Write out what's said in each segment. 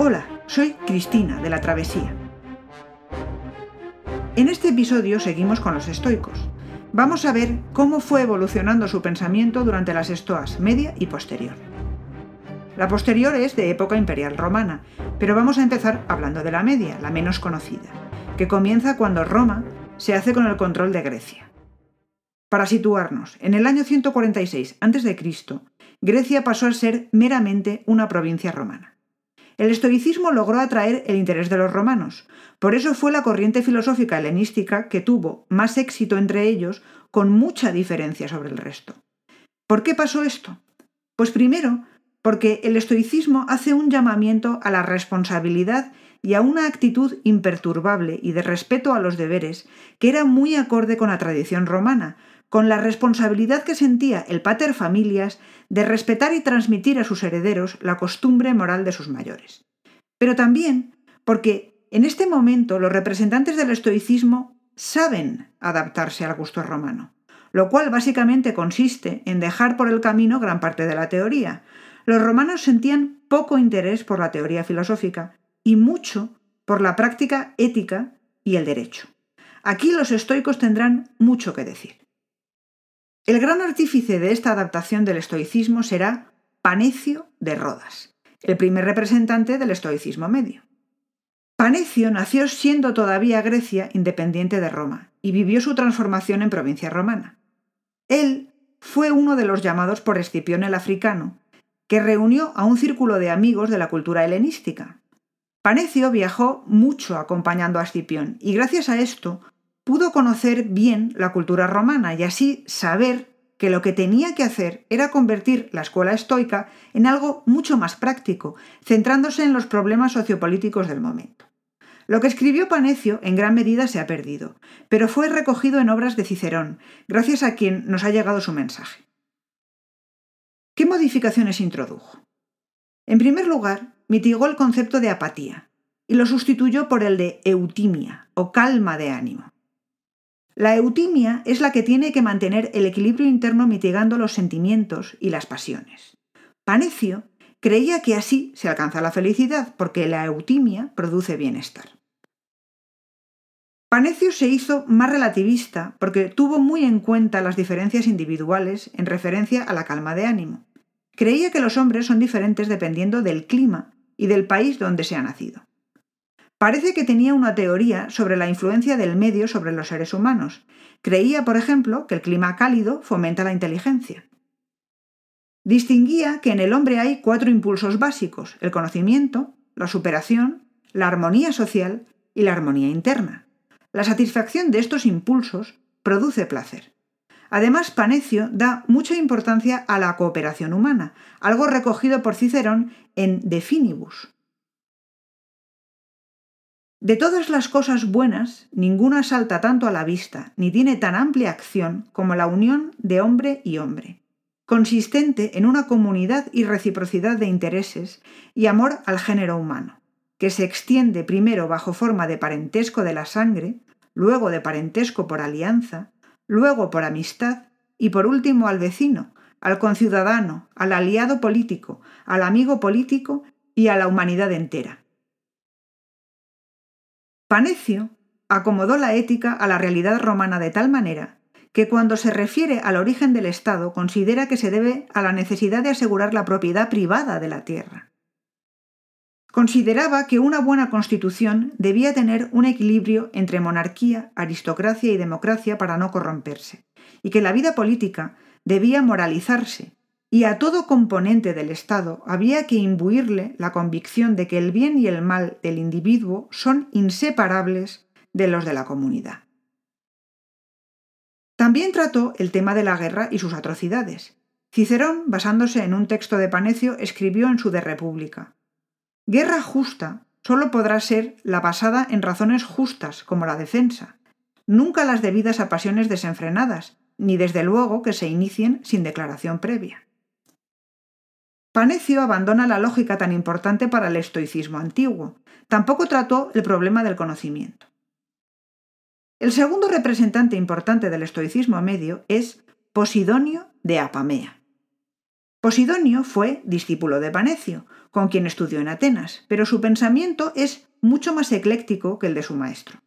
Hola, soy Cristina de la Travesía. En este episodio seguimos con los estoicos. Vamos a ver cómo fue evolucionando su pensamiento durante las estoas media y posterior. La posterior es de época imperial romana, pero vamos a empezar hablando de la media, la menos conocida, que comienza cuando Roma se hace con el control de Grecia. Para situarnos, en el año 146 a.C., Grecia pasó a ser meramente una provincia romana. El estoicismo logró atraer el interés de los romanos, por eso fue la corriente filosófica helenística que tuvo más éxito entre ellos con mucha diferencia sobre el resto. ¿Por qué pasó esto? Pues primero, porque el estoicismo hace un llamamiento a la responsabilidad y a una actitud imperturbable y de respeto a los deberes que era muy acorde con la tradición romana, con la responsabilidad que sentía el pater familias de respetar y transmitir a sus herederos la costumbre moral de sus mayores. Pero también porque en este momento los representantes del estoicismo saben adaptarse al gusto romano, lo cual básicamente consiste en dejar por el camino gran parte de la teoría. Los romanos sentían poco interés por la teoría filosófica y mucho por la práctica ética y el derecho. Aquí los estoicos tendrán mucho que decir. El gran artífice de esta adaptación del estoicismo será Panecio de Rodas, el primer representante del estoicismo medio. Panecio nació siendo todavía Grecia independiente de Roma y vivió su transformación en provincia romana. Él fue uno de los llamados por Escipión el africano, que reunió a un círculo de amigos de la cultura helenística. Panecio viajó mucho acompañando a Escipión y gracias a esto pudo conocer bien la cultura romana y así saber que lo que tenía que hacer era convertir la escuela estoica en algo mucho más práctico, centrándose en los problemas sociopolíticos del momento. Lo que escribió Panecio en gran medida se ha perdido, pero fue recogido en obras de Cicerón, gracias a quien nos ha llegado su mensaje. ¿Qué modificaciones introdujo? En primer lugar, mitigó el concepto de apatía y lo sustituyó por el de eutimia o calma de ánimo. La eutimia es la que tiene que mantener el equilibrio interno mitigando los sentimientos y las pasiones. Panecio creía que así se alcanza la felicidad, porque la eutimia produce bienestar. Panecio se hizo más relativista porque tuvo muy en cuenta las diferencias individuales en referencia a la calma de ánimo. Creía que los hombres son diferentes dependiendo del clima y del país donde se ha nacido. Parece que tenía una teoría sobre la influencia del medio sobre los seres humanos. Creía, por ejemplo, que el clima cálido fomenta la inteligencia. Distinguía que en el hombre hay cuatro impulsos básicos, el conocimiento, la superación, la armonía social y la armonía interna. La satisfacción de estos impulsos produce placer. Además, Panecio da mucha importancia a la cooperación humana, algo recogido por Cicerón en De Finibus. De todas las cosas buenas, ninguna salta tanto a la vista ni tiene tan amplia acción como la unión de hombre y hombre, consistente en una comunidad y reciprocidad de intereses y amor al género humano, que se extiende primero bajo forma de parentesco de la sangre, luego de parentesco por alianza, luego por amistad y por último al vecino, al conciudadano, al aliado político, al amigo político y a la humanidad entera Panecio acomodó la ética a la realidad romana de tal manera que cuando se refiere al origen del Estado considera que se debe a la necesidad de asegurar la propiedad privada de la tierra. Consideraba que una buena constitución debía tener un equilibrio entre monarquía, aristocracia y democracia para no corromperse, y que la vida política debía moralizarse y a todo componente del Estado había que imbuirle la convicción de que el bien y el mal del individuo son inseparables de los de la comunidad. También trató el tema de la guerra y sus atrocidades. Cicerón, basándose en un texto de Panecio, escribió en su De República Guerra justa solo podrá ser la basada en razones justas, como la defensa, nunca las debidas a pasiones desenfrenadas, ni desde luego que se inicien sin declaración previa. Panecio abandona la lógica tan importante para el estoicismo antiguo. Tampoco trató el problema del conocimiento. El segundo representante importante del estoicismo medio es Posidonio de Apamea. Posidonio fue discípulo de Panecio, con quien estudió en Atenas, pero su pensamiento es mucho más ecléctico que el de su maestro.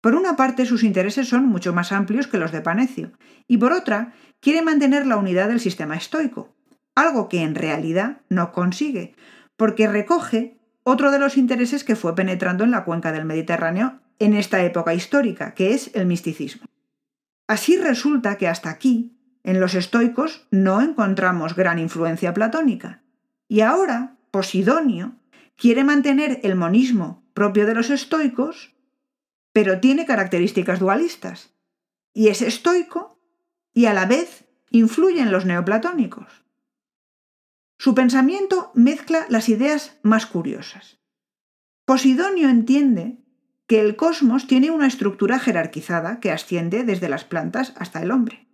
Por una parte, sus intereses son mucho más amplios que los de Panecio, y por otra, quiere mantener la unidad del sistema estoico, algo que en realidad no consigue, porque recoge otro de los intereses que fue penetrando en la cuenca del Mediterráneo en esta época histórica, que es el misticismo. Así resulta que hasta aquí, en los estoicos, no encontramos gran influencia platónica. Y ahora, Posidonio quiere mantener el monismo propio de los estoicos pero tiene características dualistas, y es estoico y a la vez influye en los neoplatónicos. Su pensamiento mezcla las ideas más curiosas. Posidonio entiende que el cosmos tiene una estructura jerarquizada que asciende desde las plantas hasta el hombre.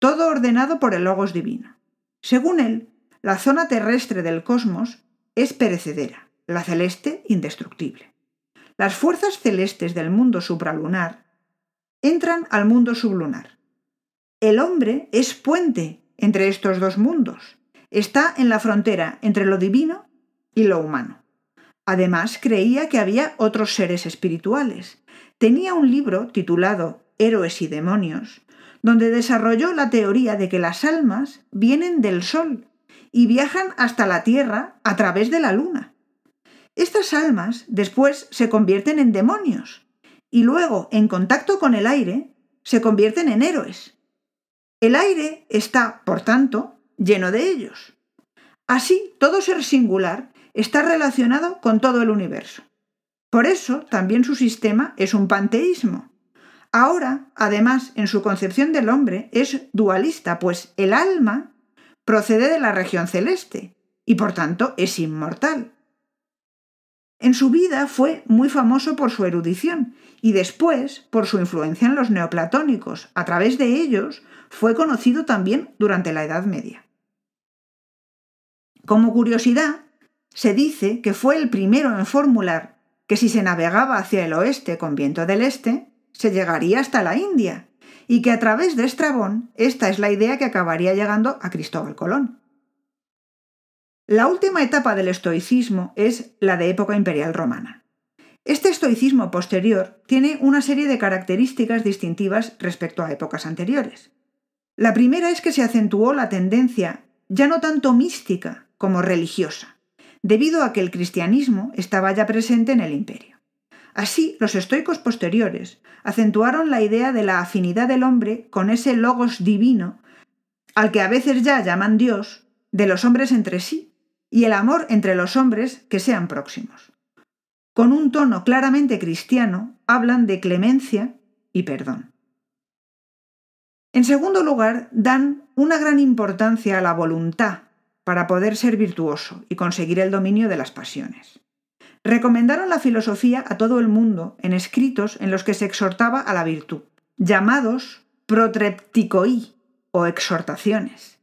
Todo ordenado por el logos divino. Según él, la zona terrestre del cosmos es perecedera, la celeste indestructible. Las fuerzas celestes del mundo supralunar entran al mundo sublunar. El hombre es puente entre estos dos mundos. Está en la frontera entre lo divino y lo humano. Además, creía que había otros seres espirituales. Tenía un libro titulado Héroes y Demonios, donde desarrolló la teoría de que las almas vienen del Sol y viajan hasta la Tierra a través de la Luna. Estas almas después se convierten en demonios y luego, en contacto con el aire, se convierten en héroes. El aire está, por tanto, lleno de ellos. Así, todo ser singular está relacionado con todo el universo. Por eso, también su sistema es un panteísmo. Ahora, además, en su concepción del hombre es dualista, pues el alma procede de la región celeste y por tanto es inmortal. En su vida fue muy famoso por su erudición y después por su influencia en los neoplatónicos. A través de ellos fue conocido también durante la Edad Media. Como curiosidad, se dice que fue el primero en formular que si se navegaba hacia el oeste con viento del este, se llegaría hasta la India, y que a través de Estrabón esta es la idea que acabaría llegando a Cristóbal Colón. La última etapa del estoicismo es la de época imperial romana. Este estoicismo posterior tiene una serie de características distintivas respecto a épocas anteriores. La primera es que se acentuó la tendencia ya no tanto mística como religiosa, debido a que el cristianismo estaba ya presente en el imperio. Así, los estoicos posteriores acentuaron la idea de la afinidad del hombre con ese logos divino, al que a veces ya llaman Dios, de los hombres entre sí, y el amor entre los hombres que sean próximos. Con un tono claramente cristiano, hablan de clemencia y perdón. En segundo lugar, dan una gran importancia a la voluntad para poder ser virtuoso y conseguir el dominio de las pasiones. Recomendaron la filosofía a todo el mundo en escritos en los que se exhortaba a la virtud, llamados protrepticoi o exhortaciones.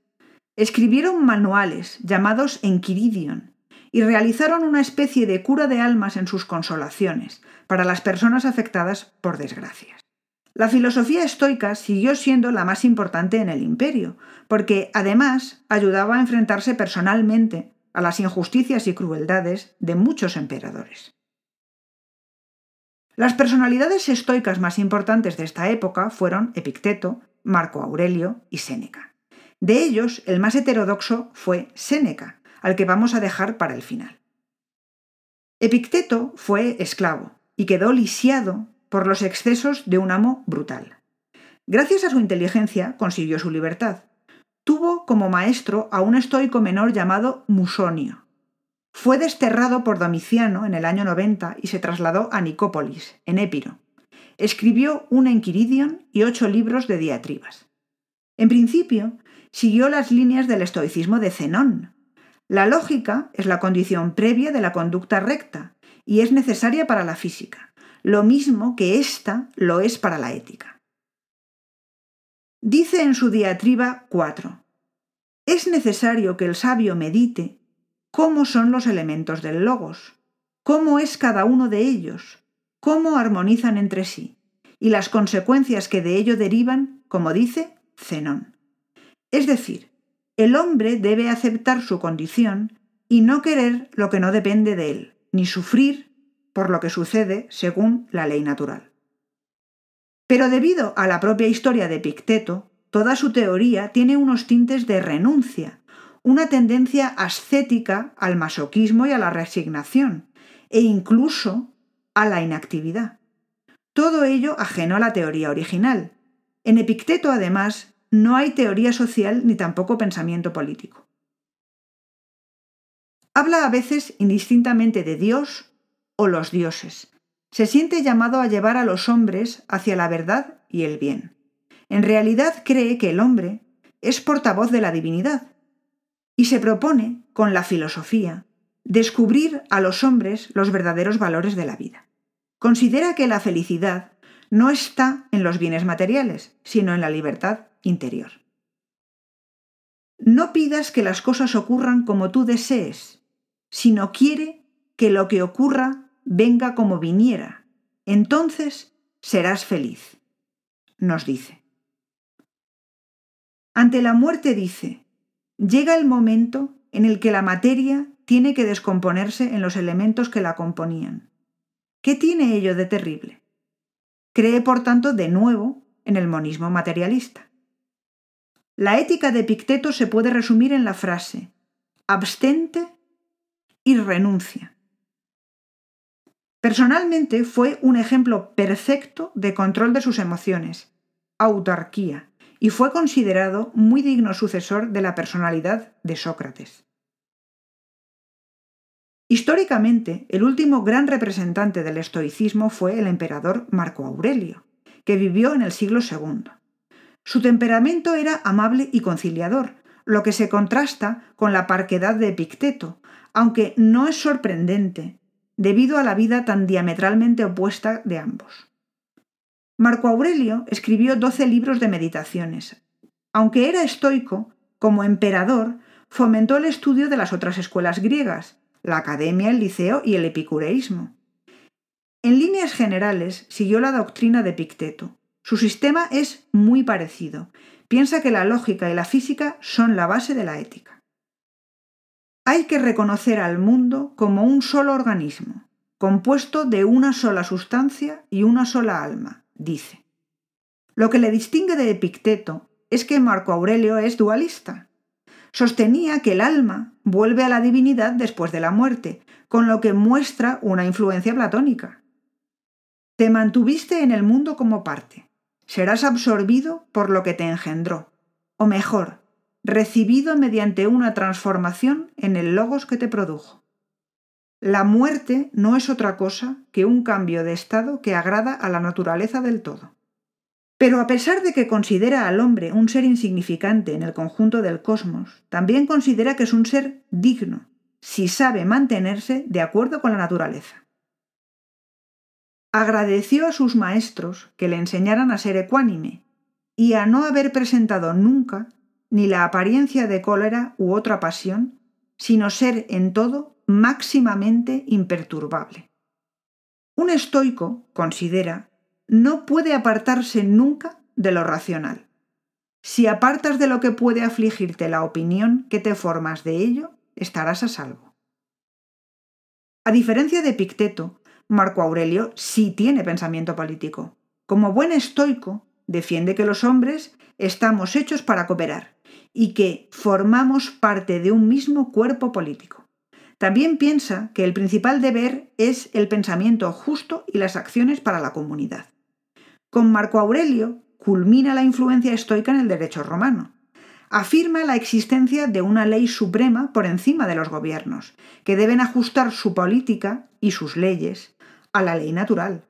Escribieron manuales llamados Enquiridion y realizaron una especie de cura de almas en sus consolaciones para las personas afectadas por desgracias. La filosofía estoica siguió siendo la más importante en el imperio, porque además ayudaba a enfrentarse personalmente a las injusticias y crueldades de muchos emperadores. Las personalidades estoicas más importantes de esta época fueron Epicteto, Marco Aurelio y Séneca. De ellos, el más heterodoxo fue Séneca, al que vamos a dejar para el final. Epicteto fue esclavo y quedó lisiado por los excesos de un amo brutal. Gracias a su inteligencia consiguió su libertad. Tuvo como maestro a un estoico menor llamado Musonio. Fue desterrado por Domiciano en el año 90 y se trasladó a Nicópolis, en Épiro. Escribió un Enquiridion y ocho libros de diatribas. En principio, siguió las líneas del estoicismo de Zenón. La lógica es la condición previa de la conducta recta y es necesaria para la física, lo mismo que ésta lo es para la ética. Dice en su diatriba 4. Es necesario que el sabio medite cómo son los elementos del logos, cómo es cada uno de ellos, cómo armonizan entre sí, y las consecuencias que de ello derivan, como dice Zenón. Es decir, el hombre debe aceptar su condición y no querer lo que no depende de él, ni sufrir por lo que sucede según la ley natural. Pero debido a la propia historia de Picteto, toda su teoría tiene unos tintes de renuncia, una tendencia ascética al masoquismo y a la resignación, e incluso a la inactividad. Todo ello ajeno a la teoría original. En Epicteto, además, no hay teoría social ni tampoco pensamiento político. Habla a veces indistintamente de Dios o los dioses. Se siente llamado a llevar a los hombres hacia la verdad y el bien. En realidad cree que el hombre es portavoz de la divinidad y se propone, con la filosofía, descubrir a los hombres los verdaderos valores de la vida. Considera que la felicidad no está en los bienes materiales, sino en la libertad interior. No pidas que las cosas ocurran como tú desees, sino quiere que lo que ocurra venga como viniera. Entonces serás feliz, nos dice. Ante la muerte dice, llega el momento en el que la materia tiene que descomponerse en los elementos que la componían. ¿Qué tiene ello de terrible? Cree, por tanto, de nuevo en el monismo materialista. La ética de Picteto se puede resumir en la frase abstente y renuncia. Personalmente fue un ejemplo perfecto de control de sus emociones, autarquía, y fue considerado muy digno sucesor de la personalidad de Sócrates. Históricamente, el último gran representante del estoicismo fue el emperador Marco Aurelio, que vivió en el siglo II. Su temperamento era amable y conciliador, lo que se contrasta con la parquedad de Epicteto, aunque no es sorprendente, debido a la vida tan diametralmente opuesta de ambos. Marco Aurelio escribió doce libros de meditaciones. Aunque era estoico, como emperador, fomentó el estudio de las otras escuelas griegas, la academia, el liceo y el epicureísmo. En líneas generales, siguió la doctrina de Picteto. Su sistema es muy parecido. Piensa que la lógica y la física son la base de la ética. Hay que reconocer al mundo como un solo organismo, compuesto de una sola sustancia y una sola alma, dice. Lo que le distingue de Epicteto es que Marco Aurelio es dualista, sostenía que el alma vuelve a la divinidad después de la muerte, con lo que muestra una influencia platónica. Te mantuviste en el mundo como parte. Serás absorbido por lo que te engendró, o mejor, recibido mediante una transformación en el logos que te produjo. La muerte no es otra cosa que un cambio de estado que agrada a la naturaleza del todo. Pero a pesar de que considera al hombre un ser insignificante en el conjunto del cosmos, también considera que es un ser digno, si sabe mantenerse de acuerdo con la naturaleza. Agradeció a sus maestros que le enseñaran a ser ecuánime y a no haber presentado nunca ni la apariencia de cólera u otra pasión, sino ser en todo máximamente imperturbable. Un estoico considera no puede apartarse nunca de lo racional. Si apartas de lo que puede afligirte la opinión que te formas de ello, estarás a salvo. A diferencia de Picteto, Marco Aurelio sí tiene pensamiento político. Como buen estoico, defiende que los hombres estamos hechos para cooperar y que formamos parte de un mismo cuerpo político. También piensa que el principal deber es el pensamiento justo y las acciones para la comunidad. Con Marco Aurelio culmina la influencia estoica en el derecho romano. Afirma la existencia de una ley suprema por encima de los gobiernos, que deben ajustar su política y sus leyes a la ley natural.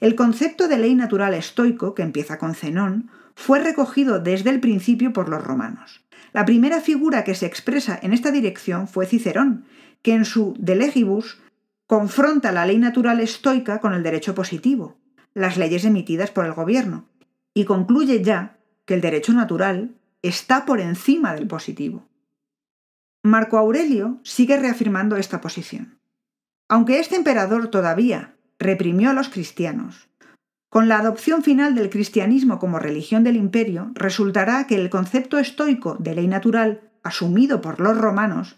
El concepto de ley natural estoico, que empieza con Zenón, fue recogido desde el principio por los romanos. La primera figura que se expresa en esta dirección fue Cicerón, que en su De Legibus confronta la ley natural estoica con el derecho positivo, las leyes emitidas por el gobierno y concluye ya que el derecho natural está por encima del positivo. Marco Aurelio sigue reafirmando esta posición. Aunque este emperador todavía reprimió a los cristianos, con la adopción final del cristianismo como religión del imperio, resultará que el concepto estoico de ley natural asumido por los romanos,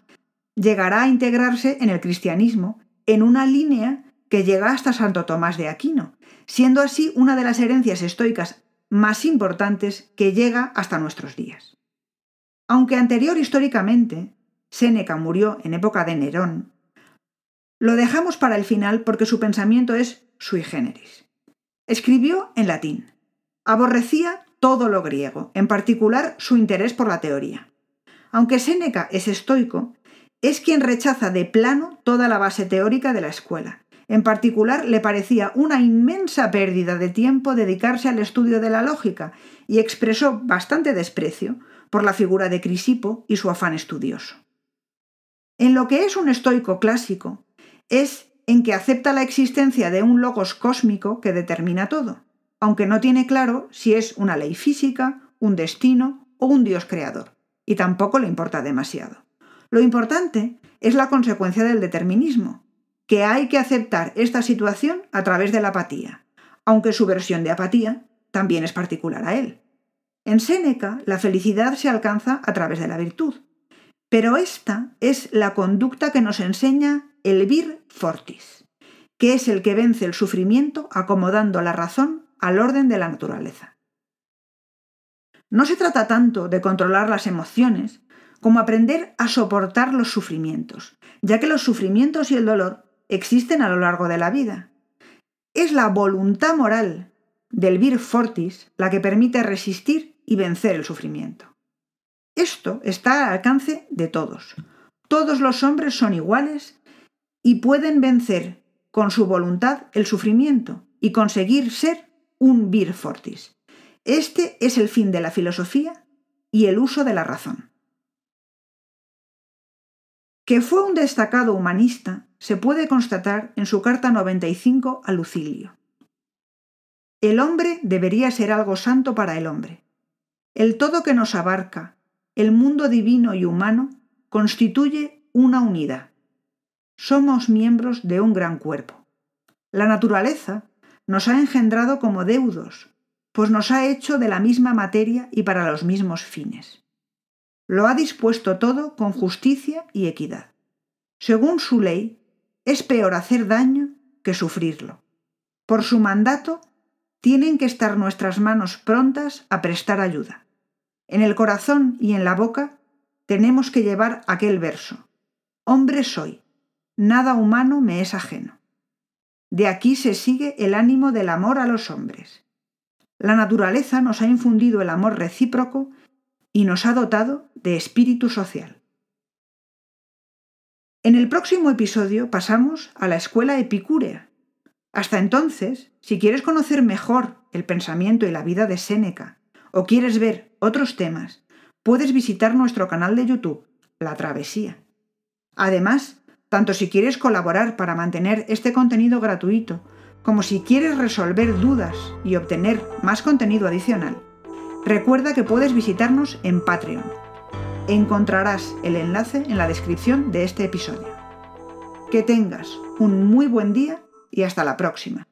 llegará a integrarse en el cristianismo en una línea que llega hasta Santo Tomás de Aquino, siendo así una de las herencias estoicas más importantes que llega hasta nuestros días. Aunque anterior históricamente, Séneca murió en época de Nerón, lo dejamos para el final porque su pensamiento es sui generis. Escribió en latín. Aborrecía todo lo griego, en particular su interés por la teoría. Aunque Séneca es estoico, es quien rechaza de plano toda la base teórica de la escuela. En particular, le parecía una inmensa pérdida de tiempo dedicarse al estudio de la lógica y expresó bastante desprecio por la figura de Crisipo y su afán estudioso. En lo que es un estoico clásico, es en que acepta la existencia de un logos cósmico que determina todo, aunque no tiene claro si es una ley física, un destino o un Dios creador, y tampoco le importa demasiado. Lo importante es la consecuencia del determinismo, que hay que aceptar esta situación a través de la apatía, aunque su versión de apatía también es particular a él. En Séneca, la felicidad se alcanza a través de la virtud, pero esta es la conducta que nos enseña el vir fortis, que es el que vence el sufrimiento acomodando la razón al orden de la naturaleza. No se trata tanto de controlar las emociones como aprender a soportar los sufrimientos, ya que los sufrimientos y el dolor existen a lo largo de la vida. Es la voluntad moral del vir fortis la que permite resistir y vencer el sufrimiento. Esto está al alcance de todos. Todos los hombres son iguales y pueden vencer con su voluntad el sufrimiento y conseguir ser un vir fortis. Este es el fin de la filosofía y el uso de la razón. Que fue un destacado humanista se puede constatar en su carta 95 a Lucilio. El hombre debería ser algo santo para el hombre. El todo que nos abarca, el mundo divino y humano constituye una unidad. Somos miembros de un gran cuerpo. La naturaleza nos ha engendrado como deudos, pues nos ha hecho de la misma materia y para los mismos fines. Lo ha dispuesto todo con justicia y equidad. Según su ley, es peor hacer daño que sufrirlo. Por su mandato, tienen que estar nuestras manos prontas a prestar ayuda. En el corazón y en la boca tenemos que llevar aquel verso. Hombre soy, nada humano me es ajeno. De aquí se sigue el ánimo del amor a los hombres. La naturaleza nos ha infundido el amor recíproco y nos ha dotado de espíritu social. En el próximo episodio pasamos a la escuela epicúrea. Hasta entonces, si quieres conocer mejor el pensamiento y la vida de Séneca, o quieres ver otros temas, puedes visitar nuestro canal de YouTube, La Travesía. Además, tanto si quieres colaborar para mantener este contenido gratuito, como si quieres resolver dudas y obtener más contenido adicional, recuerda que puedes visitarnos en Patreon. Encontrarás el enlace en la descripción de este episodio. Que tengas un muy buen día y hasta la próxima.